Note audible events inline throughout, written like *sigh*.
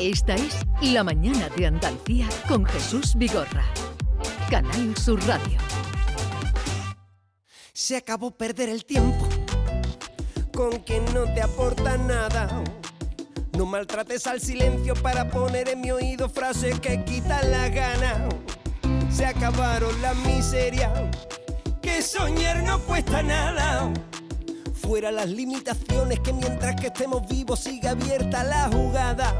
Esta es La Mañana de Andalucía con Jesús Vigorra. Canal Sur Radio. Se acabó perder el tiempo con quien no te aporta nada. No maltrates al silencio para poner en mi oído frases que quitan la gana. Se acabaron la miseria, que soñar no cuesta nada. Fuera las limitaciones, que mientras que estemos vivos siga abierta la jugada.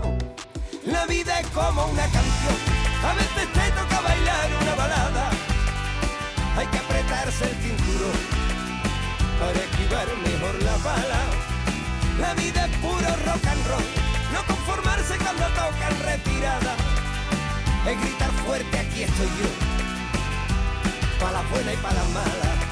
La vida es como una canción, a veces te toca bailar una balada. Hay que apretarse el cinturón para esquivar mejor la bala. La vida es puro rock and roll, no conformarse cuando tocan retirada. Es gritar fuerte, aquí estoy yo, para la buena y para la mala.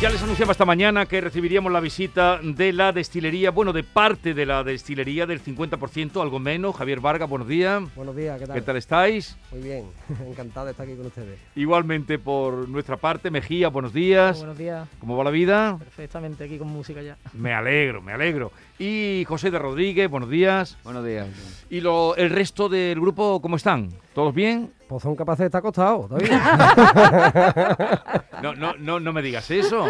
Ya les anunciaba esta mañana que recibiríamos la visita de la destilería, bueno, de parte de la destilería del 50%, algo menos. Javier Vargas, buenos días. Buenos días, ¿qué tal? ¿Qué tal estáis? Muy bien, *laughs* encantado de estar aquí con ustedes. Igualmente por nuestra parte, Mejía, buenos días. Buenos días. ¿Cómo va la vida? Perfectamente, aquí con música ya. *laughs* Me alegro, me alegro. Y José de Rodríguez, buenos días. Buenos días. ¿Y lo, el resto del grupo cómo están? ¿Todos bien? Pues son capaces de estar acostados. *laughs* No, no, no, no me digas eso.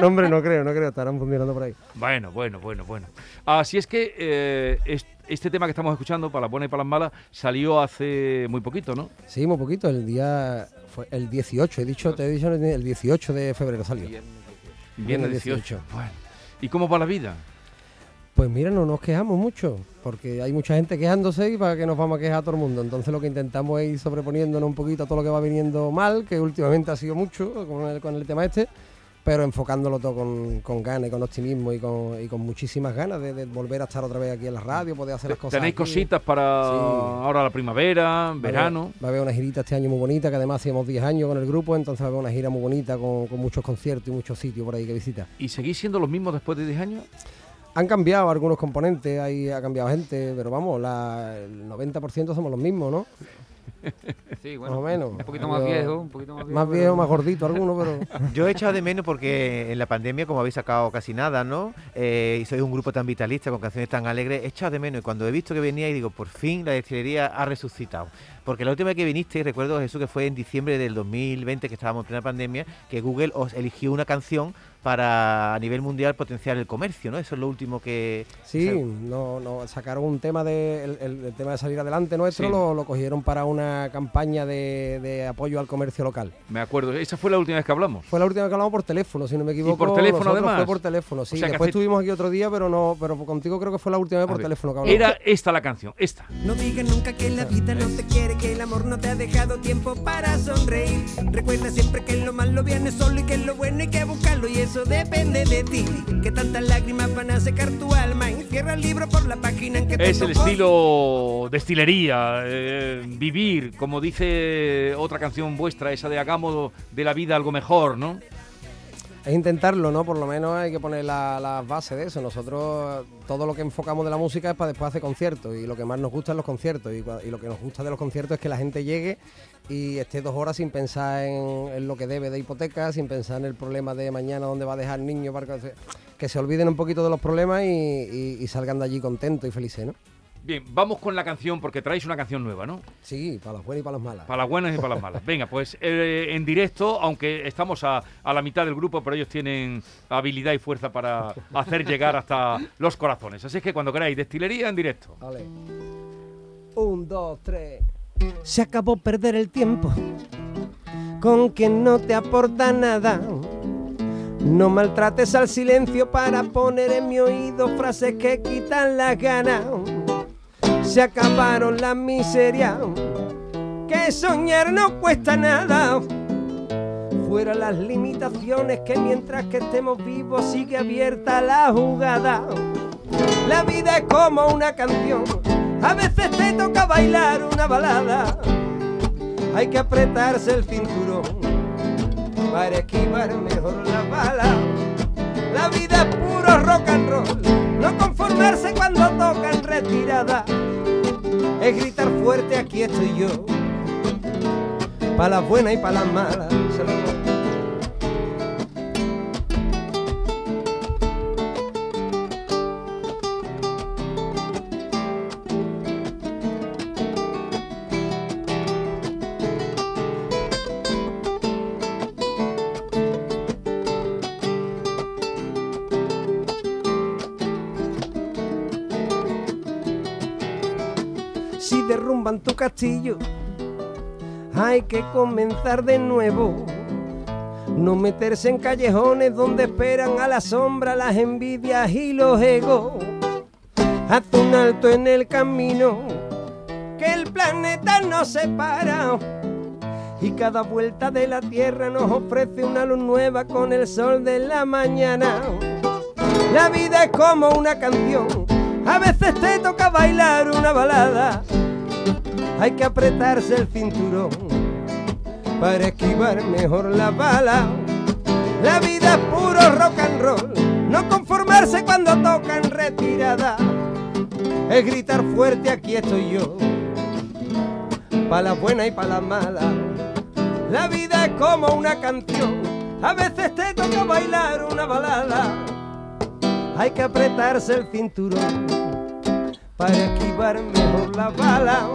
no, hombre, no creo, no creo, estarán funcionando por ahí. Bueno, bueno, bueno, bueno. Así es que eh, es- este tema que estamos escuchando, para las buenas y para las malas, salió hace muy poquito, ¿no? Sí, muy poquito, el día fue el 18, he dicho, te he dicho el 18 de febrero salió. Viernes 18. Bueno. ¿Y cómo va la vida? Pues mira, no nos quejamos mucho, porque hay mucha gente quejándose y para que nos vamos a quejar a todo el mundo. Entonces lo que intentamos es ir sobreponiéndonos un poquito a todo lo que va viniendo mal, que últimamente ha sido mucho con el, con el tema este, pero enfocándolo todo con, con ganas y con optimismo y con, y con muchísimas ganas de, de volver a estar otra vez aquí en la radio, poder hacer las cosas. ¿Tenéis aquí. cositas para Sí. ahora la primavera, Va a verano? Va a haber una girita este año muy bonita, que además hacíamos 10 años con el grupo, entonces va a haber una gira muy bonita con, con muchos conciertos y muchos sitios por ahí que visitar. ¿Y seguís siendo los mismos después de 10 años? Han cambiado algunos componentes, ahí ha cambiado gente, pero vamos, la, el 90% somos los mismos, ¿no? *laughs* Sí, Más o menos. Un poquito más viejo, un poquito más viejo. Más viejo, más gordito alguno, pero... *laughs* Yo he echado de menos porque en la pandemia, como habéis sacado casi nada, ¿no? Eh, y sois un grupo tan vitalista, con canciones tan alegres, he echado de menos. Y cuando he visto que venía y digo, por fin la destilería ha resucitado. Porque la última vez que viniste, recuerdo Jesús que fue en diciembre del 2020, que estábamos en plena pandemia, que Google os eligió una canción para a nivel mundial potenciar el comercio, ¿no? Eso es lo último que... Sí, o sea, no, no, sacaron un tema de, el, el- el tema de salir adelante nuestro, Sí. lo, lo cogieron para una campaña de, de apoyo al comercio local. Me acuerdo, esa fue la última vez que hablamos. Fue la última vez que hablamos por teléfono, si no me equivoco. por teléfono, nosotros además? Fue por teléfono, sí. O sea Después hace- estuvimos aquí otro día, pero no, pero contigo creo que fue la última vez por ver, teléfono que hablamos. Era esta la canción, esta. No digas nunca que la vida no te quiere, que el amor no te ha dejado tiempo para sonreír. Recuerda siempre que lo malo viene solo y que lo bueno hay que buscarlo y eso depende de ti. Que tantas lágrimas van a secar tu alma y cierra el libro por la página en que te Es el tocó. estilo destilería, eh, vivir, como dice otra canción vuestra, esa de hagamos de la vida algo mejor, ¿no? Es intentarlo, ¿no? Por lo menos hay que poner la- las bases de eso. Nosotros todo lo que enfocamos de la música es para después hacer conciertos y lo que más nos gusta es los conciertos y, lo que nos gusta de los conciertos es que la gente llegue y esté dos horas sin pensar en, lo que debe de hipoteca, sin pensar en el problema de mañana dónde va a dejar el niño, para que, se olviden un poquito de los problemas y, y- y salgan de allí contentos y felices, ¿no? Bien, vamos con la canción porque traéis una canción nueva, ¿no? Sí, para las buenas y para las malas. Para las buenas y para las malas. Venga, pues eh, en directo, aunque estamos a, a la mitad del grupo, pero ellos tienen habilidad y fuerza para *laughs* hacer llegar hasta los corazones. Así es que cuando queráis, destilería en directo. Vale. Un, dos, tres. Se acabó perder el tiempo con quien no te aporta nada. No maltrates al silencio para poner en mi oído frases que quitan las ganas. Se acabaron las miserias, que soñar no cuesta nada. Fuera las limitaciones que mientras que estemos vivos sigue abierta la jugada. La vida es como una canción, a veces te toca bailar una balada. Hay que apretarse el cinturón para esquivar mejor la bala. La vida es puro rock and roll, no conformarse cuando tocan retirada. Es gritar fuerte, aquí estoy yo, para las buenas y para las malas. Doy. derrumban tu castillo. Hay que comenzar de nuevo. No meterse en callejones donde esperan a la sombra las envidias y los egos. Haz un alto en el camino, que el planeta nos separa. Y cada vuelta de la tierra nos ofrece una luz nueva con el sol de la mañana. La vida es como una canción, a veces te toca bailar una balada. Hay que apretarse el cinturón para esquivar mejor la bala. La vida es puro rock and roll, no conformarse cuando tocan retirada. Es gritar fuerte, aquí estoy yo, pa' la buena y pa' la mala. La vida es como una canción, a veces te toca bailar una balada. Hay que apretarse el cinturón para esquivar mejor la bala.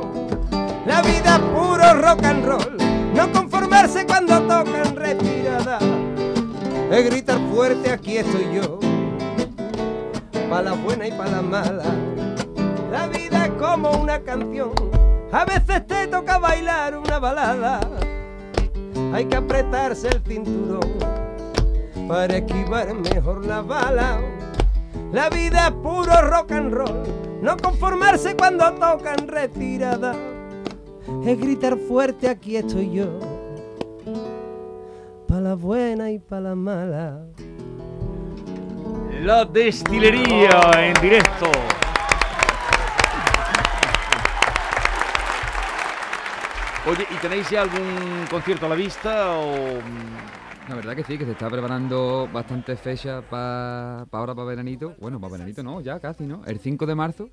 La vida puro rock and roll, no conformarse cuando tocan retirada. Es gritar fuerte, aquí estoy yo, pa' la buena y pa' la mala. La vida es como una canción, a veces te toca bailar una balada. Hay que apretarse el cinturón para esquivar mejor la bala. La vida es puro rock and roll, no conformarse cuando tocan retirada. Es gritar fuerte, aquí estoy yo, pa' la buena y pa' la mala. La destilería en directo. Oye, ¿y tenéis ya algún concierto a la vista o mm, La verdad que sí, que se está preparando bastantes fechas para ahora, para veranito. Bueno, para veranito no, ya casi, ¿no? El 5 de marzo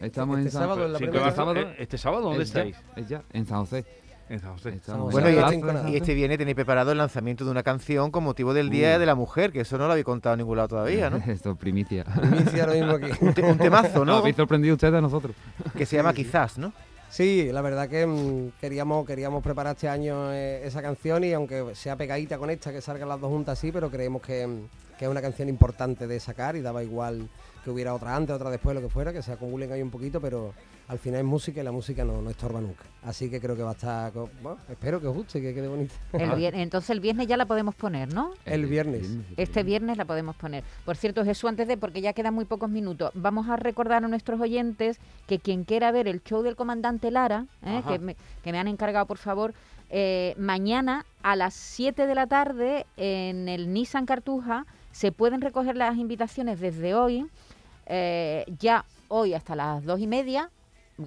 estamos Este en San sábado en la sí, primera que este sábado, este sábado dónde es ya, estáis? es ya, en San José. En San José. Estamos Bueno, en y este, y este viene tenéis preparado el lanzamiento de una canción con motivo del Día Uh. de la Mujer, que eso no lo habéis contado en ningún lado todavía, ¿no? *laughs* Esto, primicia. Inicia ahora mismo aquí. *laughs* Un, te- un temazo, Nos ¿no? habéis sorprendido ustedes a nosotros. Que se llama Quizás, ¿no? Sí, la verdad que mm, queríamos, queríamos preparar este año eh, esa canción y aunque sea pegadita con esta, que salgan las dos juntas sí, pero creemos que, mm, que es una canción importante de sacar y daba igual que hubiera otra antes, otra después, lo que fuera, que se acumulen ahí un poquito, pero al final es música y la música no, no estorba nunca. Así que creo que va a estar, bueno, espero que os guste y que quede. El vier- entonces el viernes ya la podemos poner, ¿no? El viernes. Este viernes la podemos poner. Por cierto, Jesús, antes de, porque ya quedan muy pocos minutos, vamos a recordar a nuestros oyentes que quien quiera ver el show del comandante Lara, ¿eh? Que, me, que me han encargado, por favor, eh, mañana a las 7 de la tarde en el Nissan Cartuja. Se pueden recoger las invitaciones desde hoy, eh, ya hoy hasta las dos y media,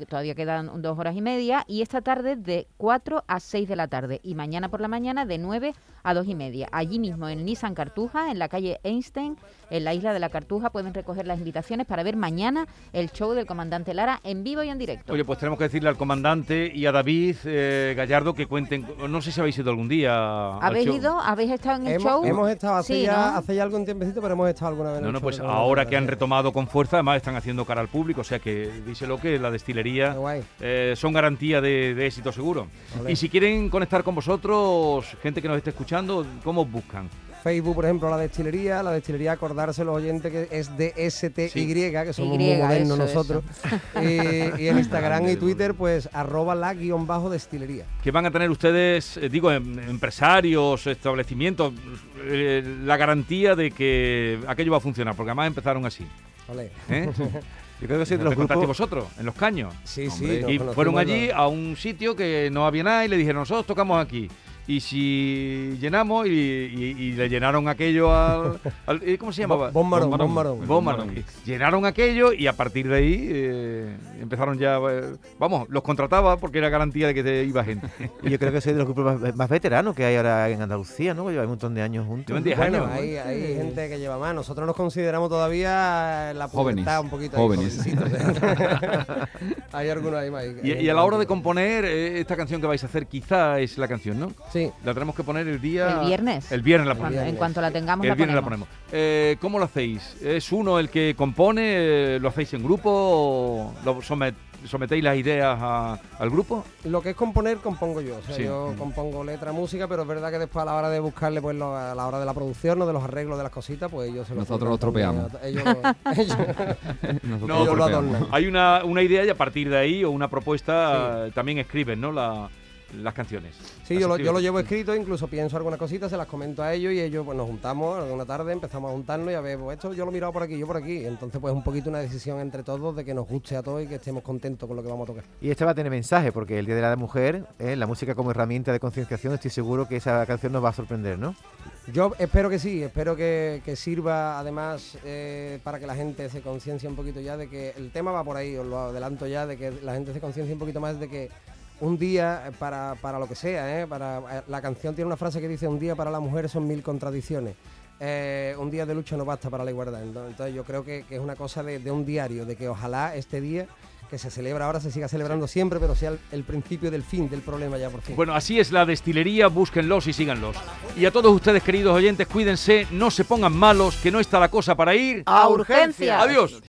todavía quedan dos horas y media, y esta tarde de 4 a 6 de la tarde, y mañana por la mañana de 9 a 2 y media. Allí mismo en Nissan Cartuja, en la calle Einstein, en la isla de la Cartuja, pueden recoger las invitaciones para ver mañana el show del comandante Lara en vivo y en directo. Oye, pues tenemos que decirle al comandante y a David eh, Gallardo que cuenten. No sé si habéis ido algún día. al ¿Habéis show. ido? ¿Habéis estado en el Hemos, show? hemos estado hace, Sí, ya, ¿no? hace ya algún tiempecito, pero hemos estado alguna vez en No, el no, show pues ahora que han retomado con fuerza, además están haciendo cara al público, o sea que díselo que la destilería eh, son garantía de, de éxito seguro. Olé. Y si quieren conectar con vosotros, gente que nos esté escuchando, ¿cómo buscan? Facebook, por ejemplo, la destilería, la destilería acordarse los oyentes que es de STY, Sí. que somos Y, muy modernos eso, nosotros. *laughs* Y, y en Instagram y Twitter, pues arroba la guion bajo destilería. que van a tener ustedes, eh, digo, em- empresarios, establecimientos, eh, la garantía de que aquello va a funcionar, porque además empezaron así. ¿eh? *laughs* Yo creo que ¿Me los grupos... vosotros, en los caños? Sí, Hombre, sí. Y fueron allí a un sitio que no había nada y le dijeron, nosotros tocamos aquí. Y si llenamos y, y- y le llenaron aquello al... *laughs* al- eh, ¿Cómo se llamaba? Marón. Bon Marón. Llenaron aquello y a partir de ahí eh, empezaron ya... eh, vamos, los contrataba porque era garantía de que te iba gente. Y yo creo que soy de los grupos más, más veteranos que hay ahora en Andalucía, ¿no? Llevan un montón de años juntos. Llevan 10 Bueno, años. hay, hay gente que lleva más. Nosotros nos consideramos todavía la Jóvenes, un poquito. ahí, jóvenes. *laughs* hay algunos ahí más. Y, y a la hora de componer, esta canción que vais a hacer quizá es la canción, ¿no? Sí. La tenemos que poner el día... El viernes. El viernes la ponemos. en cuanto la tengamos, El la viernes la ponemos. ponemos. Eh, ¿Cómo lo hacéis? ¿Es uno el que compone? eh, ¿Lo hacéis en grupo? ¿O lo somet- sometéis las ideas a- al grupo? Lo que es componer, compongo yo. O sea, Sí. yo compongo letra, música, pero es verdad que después a la hora de buscarle, pues lo- a la hora de la producción o de los arreglos de las cositas, pues ellos se lo Nosotros lo tropeamos. *laughs* Ellos, ellos- *laughs* Nosotros No, lo ellos lo adornan. Hay una, una idea y a partir de ahí, o una propuesta, eh, también escriben, ¿no? La- las canciones. Sí, yo lo, yo lo llevo escrito, incluso pienso algunas cositas, se las comento a ellos y ellos pues nos juntamos alguna tarde, empezamos a juntarnos y a ver, pues esto yo lo he mirado por aquí, yo por aquí. Entonces pues un poquito una decisión entre todos de que nos guste a todos y que estemos contentos con lo que vamos a tocar. Y este va a tener mensaje, porque el Día de la Mujer, eh, la música como herramienta de concienciación, estoy seguro que esa canción nos va a sorprender, ¿no? Yo espero que sí, espero que, que sirva además eh, para que la gente se conciencie un poquito ya de que el tema va por ahí, os lo adelanto ya, de que la gente se conciencie un poquito más de que un día eh, para, para lo que sea, ¿eh? para, eh, la canción tiene una frase que dice un día para la mujer son mil contradicciones. Eh, un día de lucha no basta para la igualdad. Ento- Entonces yo creo que, que es una cosa de, de un diario, de que ojalá este día que se celebra ahora se siga celebrando siempre, pero sea el, el principio del fin del problema ya por fin. Bueno, así es la destilería, búsquenlos y síganlos. Y a todos ustedes, queridos oyentes, cuídense, no se pongan malos, que no está la cosa para ir. ¡A urgencias! Adiós.